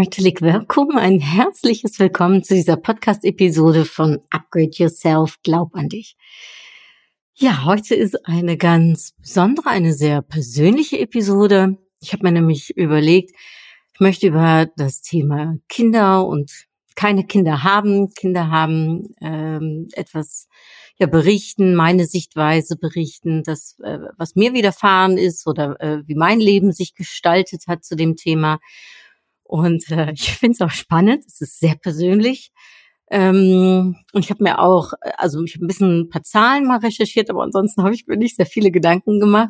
Herzlich Willkommen, ein herzliches Willkommen zu dieser Podcast-Episode von Upgrade Yourself, Glaub an dich. Ja, heute ist eine ganz besondere, eine sehr persönliche Episode. Ich habe mir nämlich überlegt, ich möchte über das Thema Kinder und keine Kinder haben, Kinder haben ähm, etwas ja berichten, meine Sichtweise berichten, das äh, was mir widerfahren ist oder äh, wie mein Leben sich gestaltet hat zu dem Thema. Und äh, ich finde es auch spannend. Es ist sehr persönlich. Ähm, und ich habe mir auch, also ich habe ein bisschen ein paar Zahlen mal recherchiert, aber ansonsten habe ich mir nicht sehr viele Gedanken gemacht,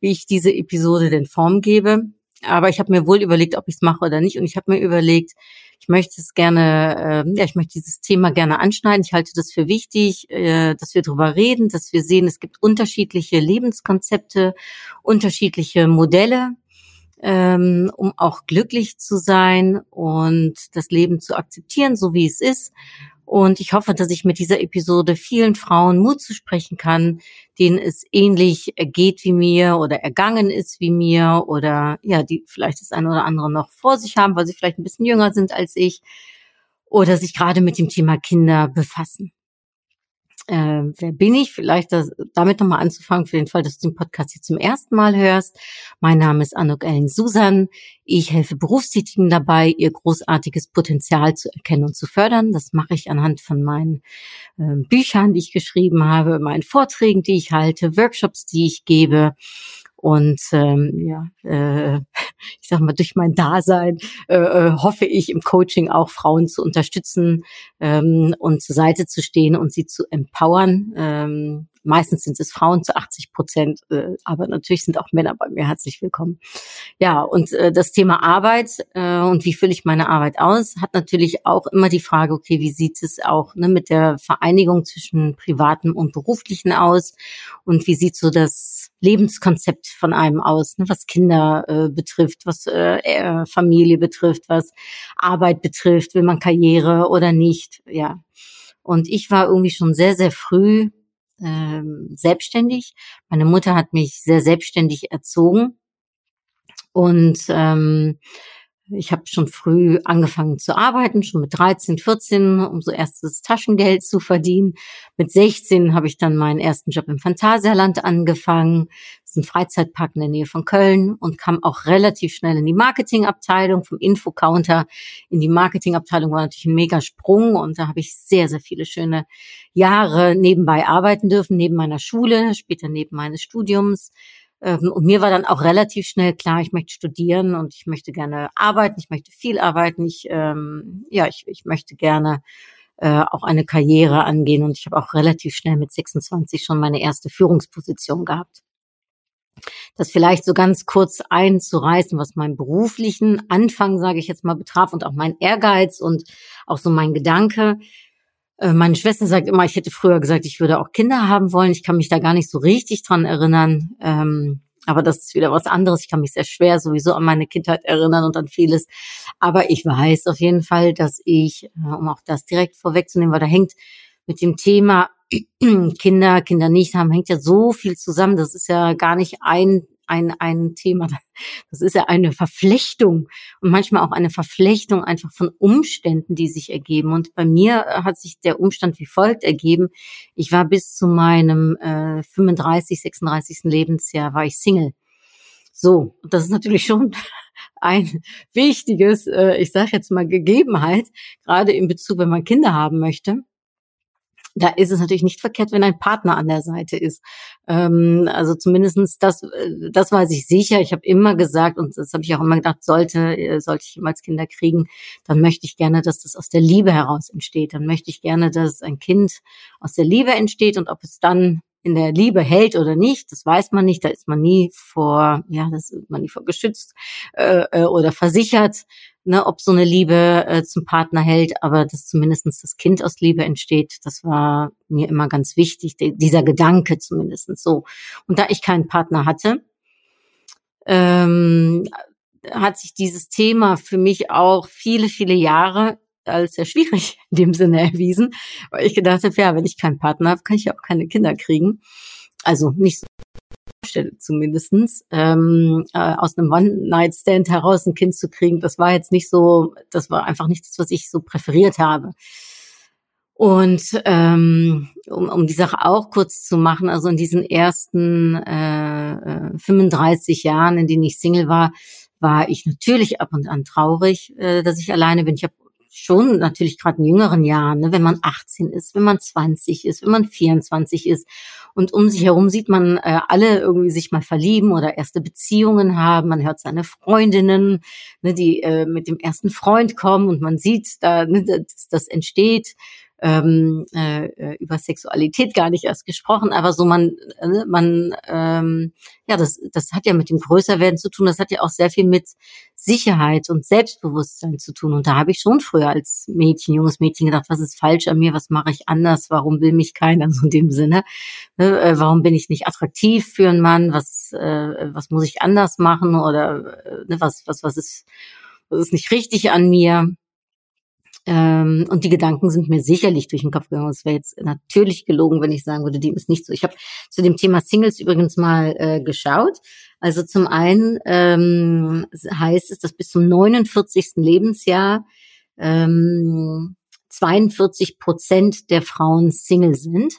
wie ich diese Episode denn Form gebe. Aber ich habe mir wohl überlegt, ob ich es mache oder nicht. Und ich habe mir überlegt, ich möchte es gerne, äh, ja, ich möchte dieses Thema gerne anschneiden. Ich halte das für wichtig, äh, dass wir darüber reden, dass wir sehen, es gibt unterschiedliche Lebenskonzepte, unterschiedliche Modelle, ähm, um auch glücklich zu sein und das Leben zu akzeptieren, so wie es ist. Und ich hoffe, dass ich mit dieser Episode vielen Frauen Mut zu sprechen kann, denen es ähnlich geht wie mir oder ergangen ist wie mir oder ja, die vielleicht das eine oder andere noch vor sich haben, weil sie vielleicht ein bisschen jünger sind als ich oder sich gerade mit dem Thema Kinder befassen äh, wer bin ich? Vielleicht das, damit nochmal anzufangen, für den Fall, dass du den Podcast hier zum ersten Mal hörst. Mein Name ist Anuk Ellen Susan. Ich helfe Berufstätigen dabei, ihr großartiges Potenzial zu erkennen und zu fördern. Das mache ich anhand von meinen äh, Büchern, die ich geschrieben habe, meinen Vorträgen, die ich halte, Workshops, die ich gebe und ähm, ja, äh, ich sag mal, durch mein Dasein äh, äh, hoffe ich im Coaching auch Frauen zu unterstützen ähm, und zur Seite zu stehen und sie zu empowern. Ähm, Meistens sind es Frauen zu 80 Prozent, äh, aber natürlich sind auch Männer bei mir herzlich willkommen. Ja, und äh, das Thema Arbeit äh, und wie fülle ich meine Arbeit aus, hat natürlich auch immer die Frage, okay, wie sieht es auch ne, mit der Vereinigung zwischen privatem und beruflichen aus und wie sieht so das Lebenskonzept von einem aus, ne, was Kinder äh, betrifft, was äh, äh Familie betrifft, was Arbeit betrifft, will man Karriere oder nicht, ja. Und ich war irgendwie schon sehr, sehr früh ähm, selbstständig. Meine Mutter hat mich sehr selbstständig erzogen und ähm, ich habe schon früh angefangen zu arbeiten, schon mit 13, 14, um so erstes Taschengeld zu verdienen. Mit 16 habe ich dann meinen ersten Job im Phantasialand angefangen. Das ist ein Freizeitpark in der Nähe von Köln und kam auch relativ schnell in die Marketingabteilung. Vom Infocounter in die Marketingabteilung war natürlich ein mega Sprung und da habe ich sehr, sehr viele schöne Jahre nebenbei arbeiten dürfen, neben meiner Schule, später neben meines Studiums und mir war dann auch relativ schnell klar, ich möchte studieren und ich möchte gerne arbeiten, ich möchte viel arbeiten, ich, ähm, ja, ich, ich möchte gerne äh, auch eine Karriere angehen und ich habe auch relativ schnell mit 26 schon meine erste Führungsposition gehabt. Das vielleicht so ganz kurz einzureißen, was meinen beruflichen Anfang, sage ich jetzt mal, betraf und auch mein Ehrgeiz und auch so mein Gedanke. Äh, meine Schwester sagt immer, ich hätte früher gesagt, ich würde auch Kinder haben wollen. Ich kann mich da gar nicht so richtig dran erinnern. Ähm, aber das ist wieder was anderes. Ich kann mich sehr schwer sowieso an meine Kindheit erinnern und an vieles. Aber ich weiß auf jeden Fall, dass ich, äh, um auch das direkt vorwegzunehmen, weil da hängt mit dem Thema Kinder, Kinder nicht haben, hängt ja so viel zusammen. Das ist ja gar nicht ein ein, ein Thema. Das ist ja eine Verflechtung und manchmal auch eine Verflechtung einfach von Umständen, die sich ergeben. Und bei mir hat sich der Umstand wie folgt ergeben. Ich war bis zu meinem äh, 35, 36. Lebensjahr war ich Single. So, das ist natürlich schon ein wichtiges, äh, ich sage jetzt mal Gegebenheit, gerade in Bezug, wenn man Kinder haben möchte da ist es natürlich nicht verkehrt, wenn ein Partner an der Seite ist. Ähm, also zumindestens das, äh, das weiß ich sicher. Ich habe immer gesagt, und das habe ich auch immer gedacht, sollte, äh, sollte ich jemals Kinder kriegen, dann möchte ich gerne, dass das aus der Liebe heraus entsteht. Dann möchte ich gerne, dass ein Kind aus der Liebe entsteht und ob es dann in der Liebe hält oder nicht, das weiß man nicht. Da ist man nie vor, ja, das ist man nie vor geschützt äh, äh, oder versichert, ne, ob so eine Liebe äh, zum Partner hält. Aber dass zumindestens das Kind aus Liebe entsteht, das war mir immer ganz wichtig. Die, dieser Gedanke zumindestens so. Und da ich keinen Partner hatte, ähm, hat sich dieses Thema für mich auch viele, viele Jahre als sehr schwierig in dem Sinne erwiesen, weil ich gedacht habe, ja, wenn ich keinen Partner habe, kann ich ja auch keine Kinder kriegen. Also nicht so zumindestens ähm, äh, aus einem One-Night-Stand heraus ein Kind zu kriegen, das war jetzt nicht so, das war einfach nicht das, was ich so präferiert habe. Und ähm, um, um die Sache auch kurz zu machen, also in diesen ersten äh, 35 äh, Jahren, in denen ich Single war, war ich natürlich ab und an traurig, äh, dass ich alleine bin. Ich habe schon natürlich gerade in jüngeren Jahren, ne, wenn man 18 ist, wenn man 20 ist, wenn man 24 ist. Und um sich herum sieht man äh, alle irgendwie sich mal verlieben oder erste Beziehungen haben, man hört seine Freundinnen, ne, die äh, mit dem ersten Freund kommen und man sieht da, ne, dass das entsteht ähm, äh, äh, über Sexualität gar nicht erst gesprochen, aber so man, äh, man, ähm, ja, das, das hat ja mit dem Größerwerden zu tun. Das hat ja auch sehr viel mit Sicherheit und Selbstbewusstsein zu tun. Und da habe ich schon früher als Mädchen, junges Mädchen gedacht, was ist falsch an mir, was mache ich anders, warum will mich keiner so in dem Sinne, ne? äh, warum bin ich nicht attraktiv für einen Mann, was, äh, was muss ich anders machen oder äh, ne, was, was, was ist, was ist nicht richtig an mir. Ähm, und die Gedanken sind mir sicherlich durch den Kopf gegangen. Es wäre jetzt natürlich gelogen, wenn ich sagen würde, dem ist nicht so. Ich habe zu dem Thema Singles übrigens mal äh, geschaut. Also zum einen ähm, heißt es, dass bis zum 49. Lebensjahr ähm, 42 Prozent der Frauen Single sind.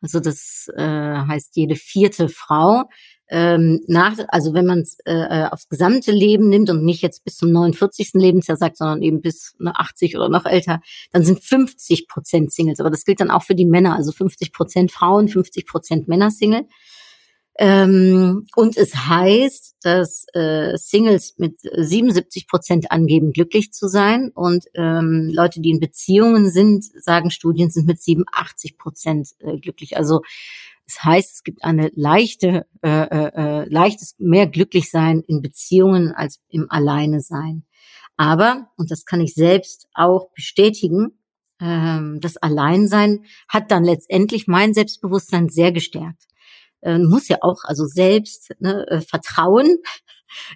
Also das äh, heißt jede vierte Frau ähm, nach, also wenn man es äh, äh, aufs gesamte Leben nimmt und nicht jetzt bis zum 49. Lebensjahr sagt, sondern eben bis ne, 80 oder noch älter, dann sind 50 Prozent Singles. Aber das gilt dann auch für die Männer, also 50 Prozent Frauen, 50 Prozent Männer Single. Ähm, und es heißt, dass äh, Singles mit 77 Prozent angeben, glücklich zu sein. Und ähm, Leute, die in Beziehungen sind, sagen Studien, sind mit 87 Prozent äh, glücklich. Also das heißt, es gibt eine leichte, äh, äh, äh, leichtes mehr Glücklichsein in Beziehungen als im Alleine sein. Aber, und das kann ich selbst auch bestätigen, ähm, das Alleinsein hat dann letztendlich mein Selbstbewusstsein sehr gestärkt. Äh, muss ja auch also selbst ne, äh, vertrauen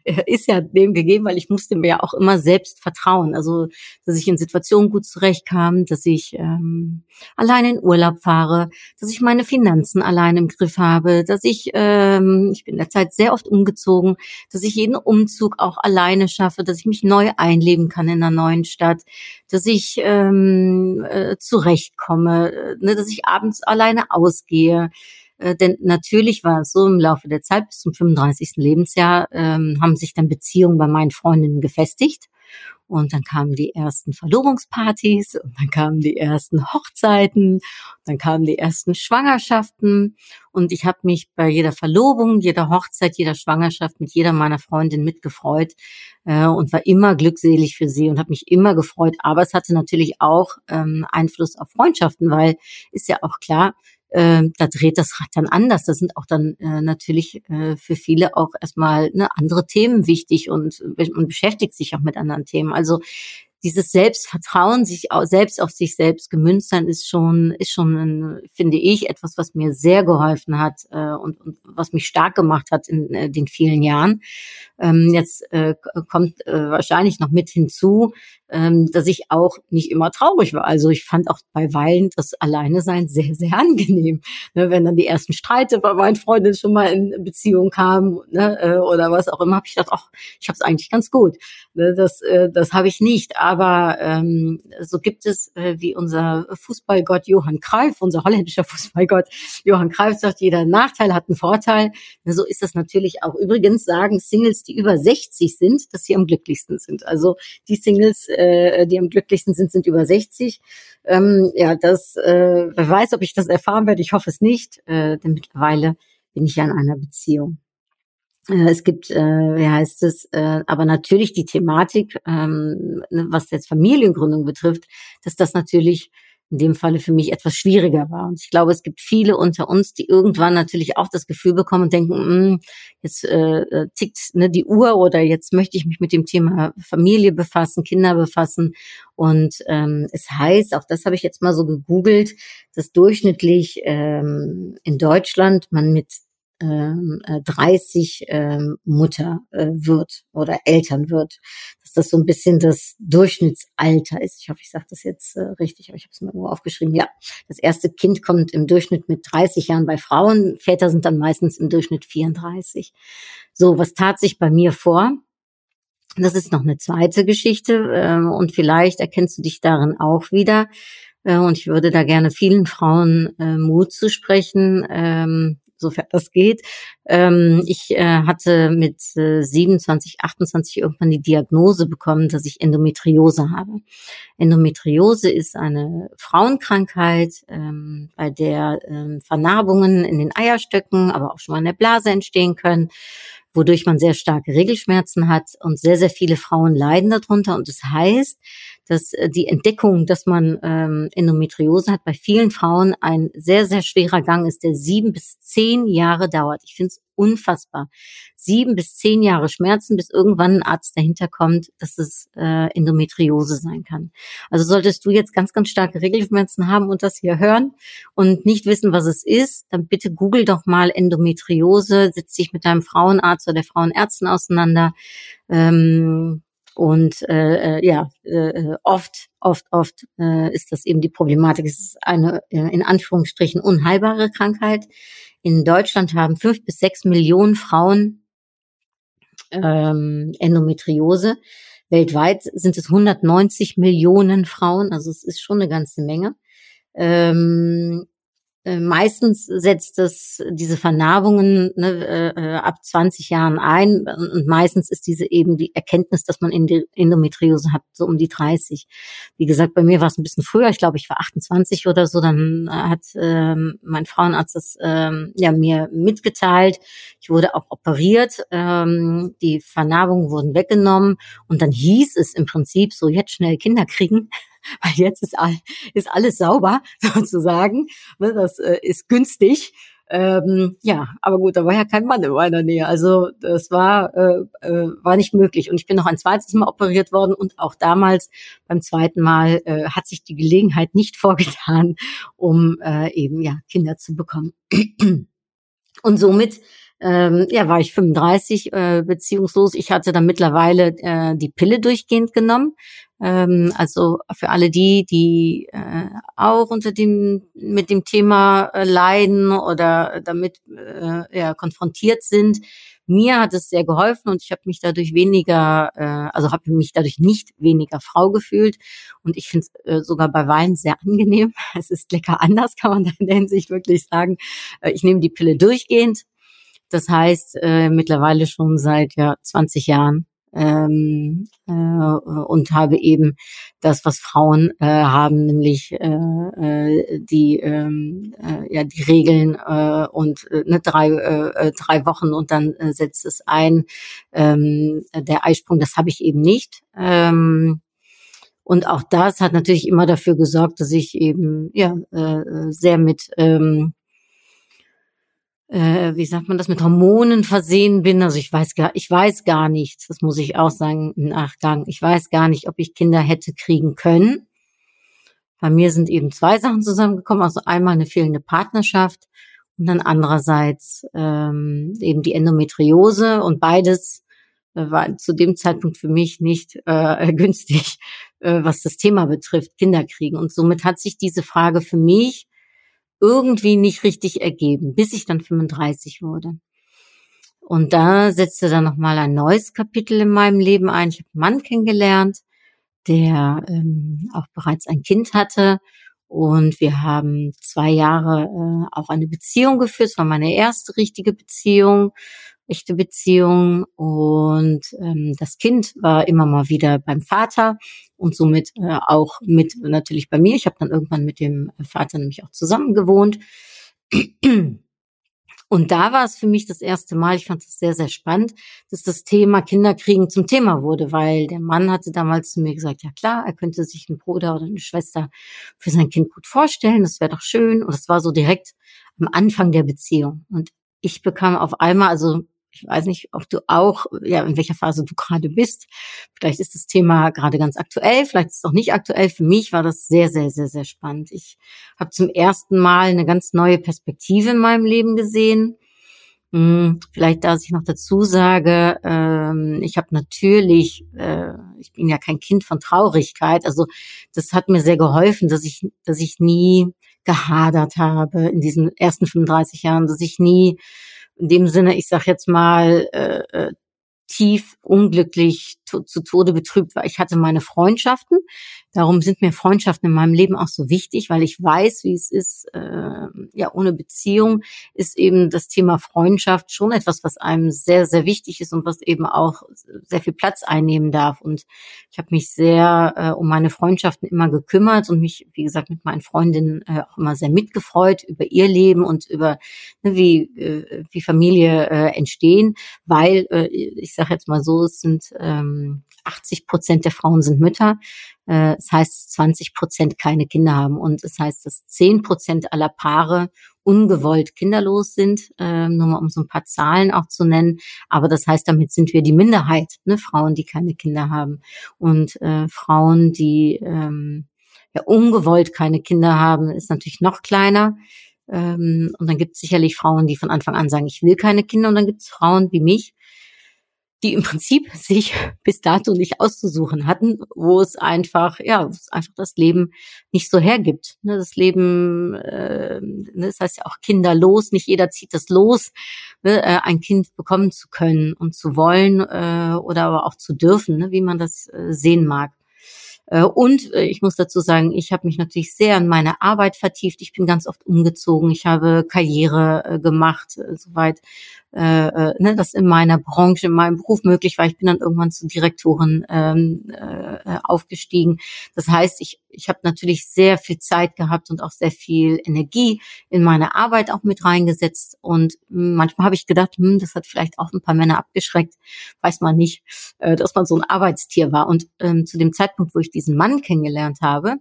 ist ja dem gegeben, weil ich musste mir ja auch immer selbst vertrauen. Also, dass ich in Situationen gut zurechtkam, dass ich ähm, alleine in Urlaub fahre, dass ich meine Finanzen allein im Griff habe, dass ich, ähm, ich bin in der Zeit sehr oft umgezogen, dass ich jeden Umzug auch alleine schaffe, dass ich mich neu einleben kann in einer neuen Stadt, dass ich ähm, äh, zurechtkomme, äh, ne, dass ich abends alleine ausgehe äh, denn natürlich war es so im Laufe der Zeit bis zum 35. Lebensjahr ähm, haben sich dann Beziehungen bei meinen Freundinnen gefestigt. Und dann kamen die ersten Verlobungspartys und dann kamen die ersten Hochzeiten, dann kamen die ersten Schwangerschaften. Und ich habe mich bei jeder Verlobung, jeder Hochzeit, jeder Schwangerschaft mit jeder meiner Freundinnen mitgefreut äh, und war immer glückselig für sie und habe mich immer gefreut. Aber es hatte natürlich auch ähm, Einfluss auf Freundschaften, weil ist ja auch klar, äh, da dreht das Rad dann anders. Da sind auch dann äh, natürlich äh, für viele auch erstmal ne, andere Themen wichtig und man beschäftigt sich auch mit anderen Themen. Also dieses Selbstvertrauen, sich selbst auf sich selbst gemünzt sein, ist schon, ist schon, ein, finde ich, etwas, was mir sehr geholfen hat äh, und, und was mich stark gemacht hat in äh, den vielen Jahren. Ähm, jetzt äh, kommt äh, wahrscheinlich noch mit hinzu, ähm, dass ich auch nicht immer traurig war. Also ich fand auch bei Weilen das Alleine sein sehr, sehr angenehm. Ne, wenn dann die ersten Streite bei meinen Freundinnen schon mal in Beziehung kamen ne, äh, oder was auch immer, habe ich gedacht, ach, ich habe es eigentlich ganz gut. Ne, das äh, das habe ich nicht. Ähm, so gibt es, äh, wie unser Fußballgott Johann Cruyff, unser holländischer Fußballgott Johann Cruyff sagt, jeder Nachteil hat einen Vorteil. So ist das natürlich auch. Übrigens sagen Singles, die über 60 sind, dass sie am glücklichsten sind. Also die Singles, äh, die am glücklichsten sind, sind über 60. Ähm, ja, das, äh, wer weiß, ob ich das erfahren werde. Ich hoffe es nicht, äh, denn mittlerweile bin ich ja in einer Beziehung. Äh, es gibt, äh, wie heißt es, äh, aber natürlich die Thematik, ähm, ne, was jetzt Familiengründung betrifft, dass das natürlich in dem Falle für mich etwas schwieriger war. Und ich glaube, es gibt viele unter uns, die irgendwann natürlich auch das Gefühl bekommen und denken, hm, jetzt äh, äh, tickt ne, die Uhr oder jetzt möchte ich mich mit dem Thema Familie befassen, Kinder befassen. Und ähm, es heißt, auch das habe ich jetzt mal so gegoogelt, dass durchschnittlich ähm, in Deutschland man mit 30 ähm, äh, ähm, Mutter äh, wird oder Eltern wird. Dass das so ein bisschen das Durchschnittsalter ist. Ich hoffe, ich sage das jetzt äh, richtig, aber ich habe es mal nur aufgeschrieben. Ja, das erste Kind kommt im Durchschnitt mit 30 Jahren bei Frauen. Väter sind dann meistens im Durchschnitt 34. So, was tat sich bei mir vor? Das ist noch eine zweite Geschichte äh, und vielleicht erkennst du dich darin auch wieder. Äh, und ich würde da gerne vielen Frauen äh, Mut zu sprechen. Ähm, sofern das geht. Ähm, ich äh, hatte mit äh, 27, 28 irgendwann die Diagnose bekommen, dass ich Endometriose habe. Endometriose ist eine Frauenkrankheit, ähm, bei der ähm, Vernarbungen in den Eierstöcken, aber auch schon mal in der Blase entstehen können wodurch man sehr starke Regelschmerzen hat und sehr, sehr viele Frauen leiden darunter. Und das heißt, dass äh, die Entdeckung, dass man ähm, Endometriose hat, bei vielen Frauen ein sehr, sehr schwerer Gang ist, der sieben bis zehn Jahre dauert. Ich finde es unfassbar. Sieben bis zehn Jahre Schmerzen, bis irgendwann ein Arzt dahinter kommt, dass es äh, Endometriose sein kann. Also solltest du jetzt ganz, ganz starke Regelschmerzen haben und das hier hören und nicht wissen, was es ist, dann bitte google doch mal Endometriose, setz dich mit deinem Frauenarzt oder der Frauenärztin auseinander. Ähm, und äh, äh, ja, äh, oft, oft, oft äh, ist das eben die Problematik. Es ist eine äh, in Anführungsstrichen unheilbare Krankheit. In Deutschland haben fünf bis sechs Millionen Frauen ähm, Endometriose. Weltweit sind es 190 Millionen Frauen, also es ist schon eine ganze Menge. Ähm, äh, meistens setzt es diese Vernarbungen ne, äh, äh ab 20 Jahren ein und meistens ist diese eben die Erkenntnis, dass man Endometriose hat, so um die 30. Wie gesagt, bei mir war es ein bisschen früher, ich glaube, ich war 28 oder so, dann äh, hat ähm, mein Frauenarzt das ähm, ja mir mitgeteilt. Ich wurde auch operiert, ähm, die Vernarbungen wurden weggenommen und dann hieß es im Prinzip so, jetzt schnell Kinder kriegen weil jetzt ist, all, ist alles sauber sozusagen. Ne, das äh, ist günstig. Ähm, ja, aber gut, da war ja kein Mann in meiner Nähe. Also das war, äh, äh, war nicht möglich. Und ich bin noch ein zweites Mal operiert worden und auch damals beim zweiten Mal äh, hat sich die Gelegenheit nicht vorgetan, um äh, eben ja Kinder zu bekommen. und somit ähm, ja, war ich 35 äh, beziehungslos. Ich hatte dann mittlerweile äh, die Pille durchgehend genommen. Ähm, also für alle die, die äh, auch unter dem mit dem Thema äh, leiden oder damit äh, ja, konfrontiert sind. Mir hat es sehr geholfen und ich habe mich dadurch weniger, äh, also habe mich dadurch nicht weniger Frau gefühlt. Und ich finde es äh, sogar bei Wein sehr angenehm. Es ist lecker anders, kann man in der Hinsicht wirklich sagen. Äh, ich nehme die Pille durchgehend, das heißt, äh, mittlerweile schon seit ja 20 Jahren ähm, äh, und habe eben das, was Frauen äh, haben, nämlich äh, äh, die ähm, äh, ja die Regeln äh, und äh, ne, drei äh, drei Wochen und dann äh, setzt es ein. Ähm, der Eisprung, das habe ich eben nicht. Ähm, und auch das hat natürlich immer dafür gesorgt, dass ich eben ja äh, sehr mit ähm, äh, wie sagt man das, mit Hormonen versehen bin. Also ich weiß gar, ich weiß gar nichts, das muss ich auch sagen im Nachgang. Ich weiß gar nicht, ob ich Kinder hätte kriegen können. Bei mir sind eben zwei Sachen zusammengekommen. Also einmal eine fehlende Partnerschaft und dann andererseits ähm, eben die Endometriose und beides äh, war zu dem Zeitpunkt für mich nicht äh, günstig, äh, was das Thema betrifft, Kinder kriegen. Und somit hat sich diese Frage für mich irgendwie nicht richtig ergeben, bis ich dann 35 wurde. Und da setzte dann nochmal ein neues Kapitel in meinem Leben ein. Ich habe einen Mann kennengelernt, der ähm, auch bereits ein Kind hatte. Und wir haben zwei Jahre äh, auch eine Beziehung geführt. Es war meine erste richtige Beziehung echte Beziehung und ähm, das Kind war immer mal wieder beim Vater und somit äh, auch mit natürlich bei mir. Ich habe dann irgendwann mit dem Vater nämlich auch zusammen gewohnt. Und da war es für mich das erste Mal, ich fand es sehr, sehr spannend, dass das Thema Kinderkriegen zum Thema wurde, weil der Mann hatte damals zu mir gesagt, ja klar, er könnte sich einen Bruder oder eine Schwester für sein Kind gut vorstellen, das wäre doch schön. Und das war so direkt am Anfang der Beziehung. Und ich bekam auf einmal, also ich weiß nicht, ob du auch, ja, in welcher Phase du gerade bist. Vielleicht ist das Thema gerade ganz aktuell, vielleicht ist es auch nicht aktuell. Für mich war das sehr, sehr, sehr, sehr spannend. Ich habe zum ersten Mal eine ganz neue Perspektive in meinem Leben gesehen. Hm, vielleicht, dass ich noch dazu sage, ähm, ich habe natürlich, äh, ich bin ja kein Kind von Traurigkeit, also das hat mir sehr geholfen, dass ich, dass ich nie gehadert habe in diesen ersten 35 Jahren, dass ich nie in dem Sinne, ich sag jetzt mal, äh, äh, tief unglücklich zu, zu Tode betrübt war. Ich hatte meine Freundschaften. Darum sind mir Freundschaften in meinem Leben auch so wichtig, weil ich weiß, wie es ist. Äh, ja, ohne Beziehung ist eben das Thema Freundschaft schon etwas, was einem sehr, sehr wichtig ist und was eben auch sehr viel Platz einnehmen darf. Und ich habe mich sehr äh, um meine Freundschaften immer gekümmert und mich, wie gesagt, mit meinen Freundinnen äh, auch immer sehr mitgefreut über ihr Leben und über ne, wie äh, wie Familie äh, entstehen, weil äh, ich sage jetzt mal so, es sind ähm, 80 Prozent der Frauen sind Mütter. Äh, das heißt, 20 Prozent keine Kinder haben. Und das heißt, dass 10 Prozent aller Paare ungewollt kinderlos sind, äh, nur mal um so ein paar Zahlen auch zu nennen. Aber das heißt, damit sind wir die Minderheit, ne? Frauen, die keine Kinder haben. Und äh, Frauen, die ähm, ja, ungewollt keine Kinder haben, ist natürlich noch kleiner. Ähm, und dann gibt es sicherlich Frauen, die von Anfang an sagen, ich will keine Kinder. Und dann gibt es Frauen wie mich, die im Prinzip sich bis dato nicht auszusuchen hatten, wo es einfach, ja, es einfach das Leben nicht so hergibt. Ne, das Leben, äh, ne, das heißt ja auch kinderlos, nicht jeder zieht das los, ne, äh, ein Kind bekommen zu können und zu wollen äh, oder aber auch zu dürfen, wie man das äh, sehen mag. Und ich muss dazu sagen, ich habe mich natürlich sehr an meine Arbeit vertieft. Ich bin ganz oft umgezogen. Ich habe Karriere gemacht, soweit äh, äh, ne, das in meiner Branche, in meinem Beruf möglich war. Ich bin dann irgendwann zur Direktorin ähm, äh, aufgestiegen. Das heißt, ich, ich habe natürlich sehr viel Zeit gehabt und auch sehr viel Energie in meine Arbeit auch mit reingesetzt. Und manchmal habe ich gedacht, hm, das hat vielleicht auch ein paar Männer abgeschreckt, weiß man nicht, äh, dass man so ein Arbeitstier war. Und ähm, zu dem Zeitpunkt, wo ich diesen Mann kennengelernt habe,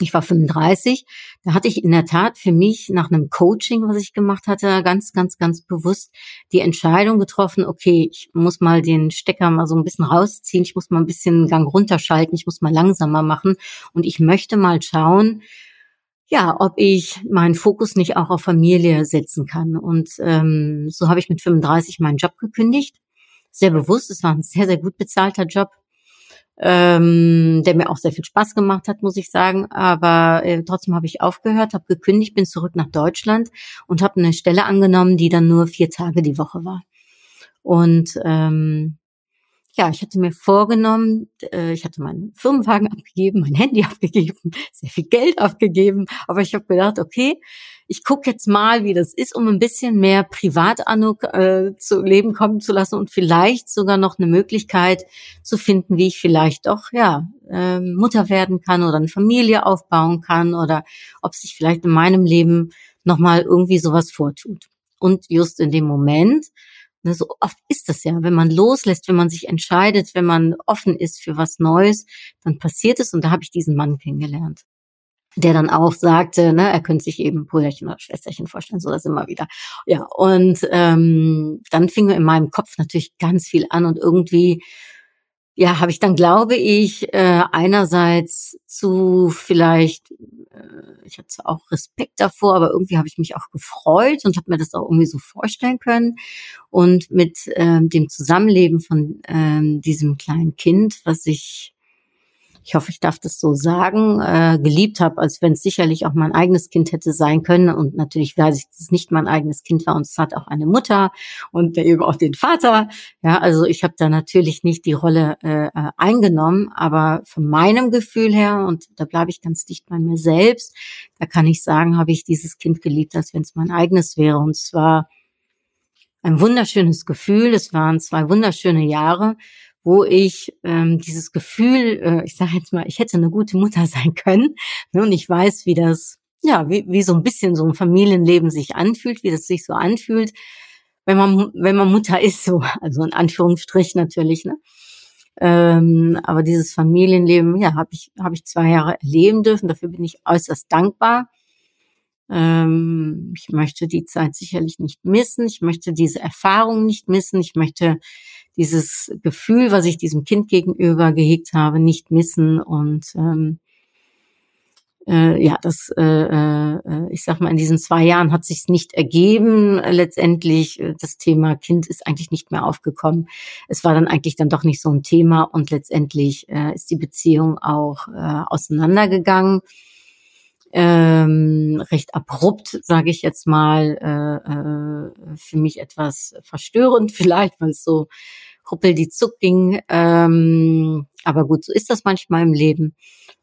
ich war 35, da hatte ich in der Tat für mich nach einem Coaching, was ich gemacht hatte, ganz, ganz, ganz bewusst die Entscheidung getroffen, okay, ich muss mal den Stecker mal so ein bisschen rausziehen, ich muss mal ein bisschen Gang runterschalten, ich muss mal langsamer machen und ich möchte mal schauen, ja, ob ich meinen Fokus nicht auch auf Familie setzen kann. Und ähm, so habe ich mit 35 meinen Job gekündigt. Sehr bewusst, es war ein sehr, sehr gut bezahlter Job ähm, der mir auch sehr viel Spaß gemacht hat, muss ich sagen. Aber äh, trotzdem habe ich aufgehört, habe gekündigt, bin zurück nach Deutschland und habe eine Stelle angenommen, die dann nur vier Tage die Woche war. Und ähm, ja, ich hatte mir vorgenommen, äh, ich hatte meinen Firmenwagen abgegeben, mein Handy abgegeben, sehr viel Geld abgegeben, aber ich habe gedacht, okay, ich gucke jetzt mal, wie das ist, um ein bisschen mehr Privatanuk äh, zu Leben kommen zu lassen und vielleicht sogar noch eine Möglichkeit zu finden, wie ich vielleicht doch ja äh, Mutter werden kann oder eine Familie aufbauen kann oder ob sich vielleicht in meinem Leben noch mal irgendwie sowas vortut. Und just in dem Moment Ne, so oft ist das ja, wenn man loslässt, wenn man sich entscheidet, wenn man offen ist für was Neues, dann passiert es und da habe ich diesen Mann kennengelernt der dann auch sagte, ne, er könnte sich eben Brüderchen oder Schwesterchen vorstellen, so das immer wieder. Ja, und ähm, dann fing in meinem Kopf natürlich ganz viel an und irgendwie, ja, habe ich dann, glaube ich, äh, einerseits zu vielleicht, äh, ich hatte auch Respekt davor, aber irgendwie habe ich mich auch gefreut und habe mir das auch irgendwie so vorstellen können. Und mit ähm, dem Zusammenleben von ähm, diesem kleinen Kind, was ich ich hoffe, ich darf das so sagen, äh, geliebt habe, als wenn es sicherlich auch mein eigenes Kind hätte sein können. Und natürlich weiß ich, dass es nicht mein eigenes Kind war und es hat auch eine Mutter und eben auch den Vater. Ja, also ich habe da natürlich nicht die Rolle äh, äh, eingenommen, aber von meinem Gefühl her, und da bleibe ich ganz dicht bei mir selbst, da kann ich sagen, habe ich dieses Kind geliebt, als wenn es mein eigenes wäre. Und zwar ein wunderschönes Gefühl. Es waren zwei wunderschöne Jahre wo ich ähm, dieses Gefühl, äh, ich sage jetzt mal, ich hätte eine gute Mutter sein können. Ne, und ich weiß, wie das ja, wie, wie so ein bisschen so ein Familienleben sich anfühlt, wie das sich so anfühlt, wenn man, wenn man Mutter ist, so, also in Anführungsstrich natürlich, ne? Ähm, aber dieses Familienleben, ja, habe ich, habe ich zwei Jahre erleben dürfen. Dafür bin ich äußerst dankbar. Ähm, ich möchte die Zeit sicherlich nicht missen. Ich möchte diese Erfahrung nicht missen. Ich möchte dieses Gefühl, was ich diesem Kind gegenüber gehegt habe, nicht missen. Und ähm, äh, ja, das, äh, äh, ich sag mal, in diesen zwei Jahren hat sich's nicht ergeben. Letztendlich, äh, das Thema Kind ist eigentlich nicht mehr aufgekommen. Es war dann eigentlich dann doch nicht so ein Thema und letztendlich äh, ist die Beziehung auch äh, auseinandergegangen ähm, recht abrupt, sage ich jetzt mal, äh, äh, für mich etwas verstörend vielleicht, weil es so ruppel die Zuck ging. Ähm, aber gut, so ist das manchmal im Leben.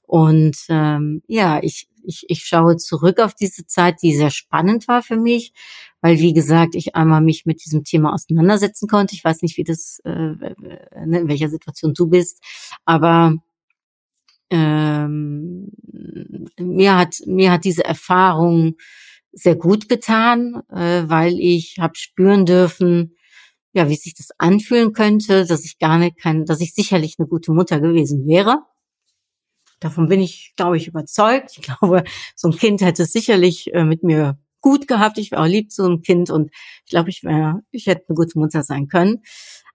Und ähm, ja, ich, ich, ich schaue zurück auf diese Zeit, die sehr spannend war für mich, weil wie gesagt, ich einmal mich mit diesem Thema auseinandersetzen konnte. Ich weiß nicht, wie das, äh, ne, in welcher Situation du bist, aber ähm, mir hat mir hat diese Erfahrung sehr gut getan, äh, weil ich habe spüren dürfen, ja, wie sich das anfühlen könnte, dass ich gar nicht kein, dass ich sicherlich eine gute Mutter gewesen wäre. Davon bin ich, glaube ich, überzeugt. Ich glaube, so ein Kind hätte es sicherlich äh, mit mir gut gehabt. Ich wäre auch lieb zu einem Kind und ich glaube, ich wäre, ich hätte eine gute Mutter sein können.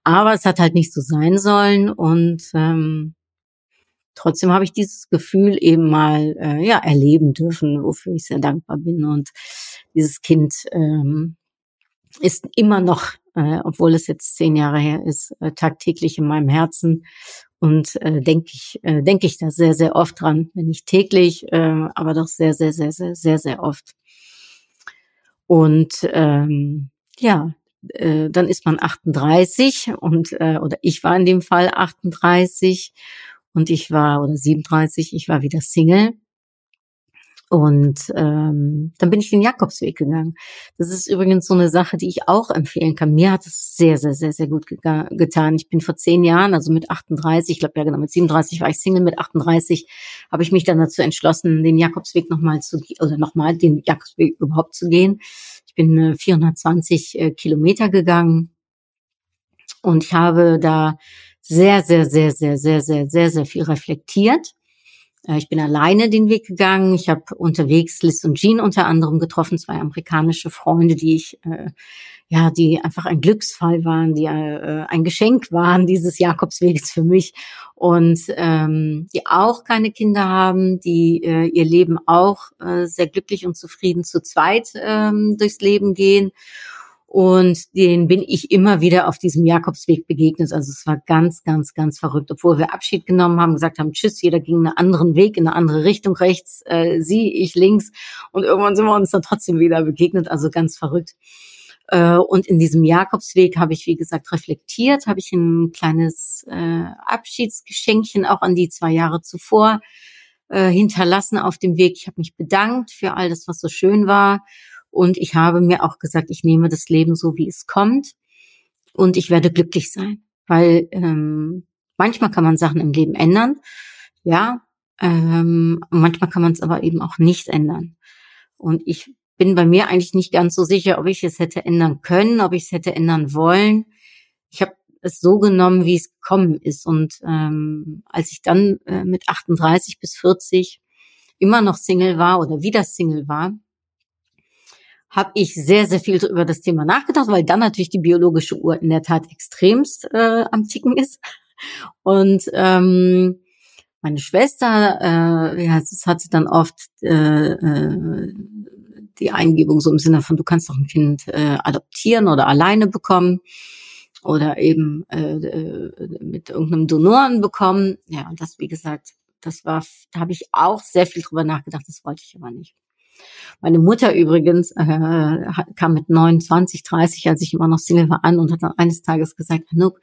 Aber es hat halt nicht so sein sollen und ähm, trotzdem habe ich dieses Gefühl eben mal äh, ja erleben dürfen, wofür ich sehr dankbar bin. Und dieses Kind ähm, ist immer noch, äh, obwohl es jetzt zehn Jahre her ist, äh, tagtäglich in meinem Herzen. Und äh, denke ich, äh, denke ich da sehr, sehr oft dran, wenn nicht täglich, äh, aber doch sehr, sehr, sehr, sehr, sehr, sehr oft. Und ähm, ja, äh, dann ist man 38 und äh, oder ich war in dem Fall 38 und ich war, oder 37, ich war wieder Single. Und ähm, dann bin ich den Jakobsweg gegangen. Das ist übrigens so eine Sache, die ich auch empfehlen kann. Mir hat es sehr, sehr, sehr, sehr gut getan. Ich bin vor zehn Jahren, also mit 38, ich glaube ja genau, mit 37 war ich Single, mit 38 habe ich mich dann dazu entschlossen, den Jakobsweg nochmal zu, oder nochmal den Jakobsweg überhaupt zu gehen. Ich bin äh, 420 äh, Kilometer gegangen und ich habe da sehr, sehr, sehr, sehr, sehr, sehr, sehr, sehr viel reflektiert. Äh, ich bin alleine den Weg gegangen. Ich habe unterwegs Liz und Jean unter anderem getroffen, zwei amerikanische Freunde, die ich, äh, ja, die einfach ein Glücksfall waren, die äh, ein Geschenk waren dieses Jakobsweges für mich und ähm, die auch keine Kinder haben, die äh, ihr Leben auch äh, sehr glücklich und zufrieden zu zweit ähm, durchs Leben gehen und den bin ich immer wieder auf diesem Jakobsweg begegnet. Also es war ganz, ganz, ganz verrückt. Obwohl wir Abschied genommen haben, gesagt haben, tschüss, jeder ging einen anderen Weg, in eine andere Richtung, rechts, äh, sie, ich links. Und irgendwann sind wir uns dann trotzdem wieder begegnet. Also ganz verrückt. Äh, und in diesem Jakobsweg habe ich, wie gesagt, reflektiert, habe ich ein kleines äh, Abschiedsgeschenkchen auch an die zwei Jahre zuvor äh, hinterlassen auf dem Weg. Ich habe mich bedankt für all das, was so schön war und ich habe mir auch gesagt, ich nehme das Leben so, wie es kommt. Und ich werde glücklich sein. Weil ähm, manchmal kann man Sachen im Leben ändern. Ja. Ähm, manchmal kann man es aber eben auch nicht ändern. Und ich bin bei mir eigentlich nicht ganz so sicher, ob ich es hätte ändern können, ob ich es hätte ändern wollen. Ich habe es so genommen, wie es gekommen ist. Und ähm, als ich dann äh, mit 38 bis 40 immer noch Single war oder wieder Single war, habe ich sehr, sehr viel über das Thema nachgedacht, weil dann natürlich die biologische Uhr in der Tat extremst äh, am Ticken ist. Und ähm, meine Schwester, äh, ja, das hatte dann oft äh, äh, die Eingebung so im Sinne von, du kannst doch ein Kind äh, adoptieren oder alleine bekommen oder eben äh, äh mit irgendeinem Donoren bekommen. Ja, und das, wie gesagt, das war, da habe ich auch sehr viel drüber nachgedacht, das wollte ich aber nicht. Meine Mutter übrigens äh, kam mit 29, 30, als ich immer noch Single war, an und hat dann eines Tages gesagt, Anouk,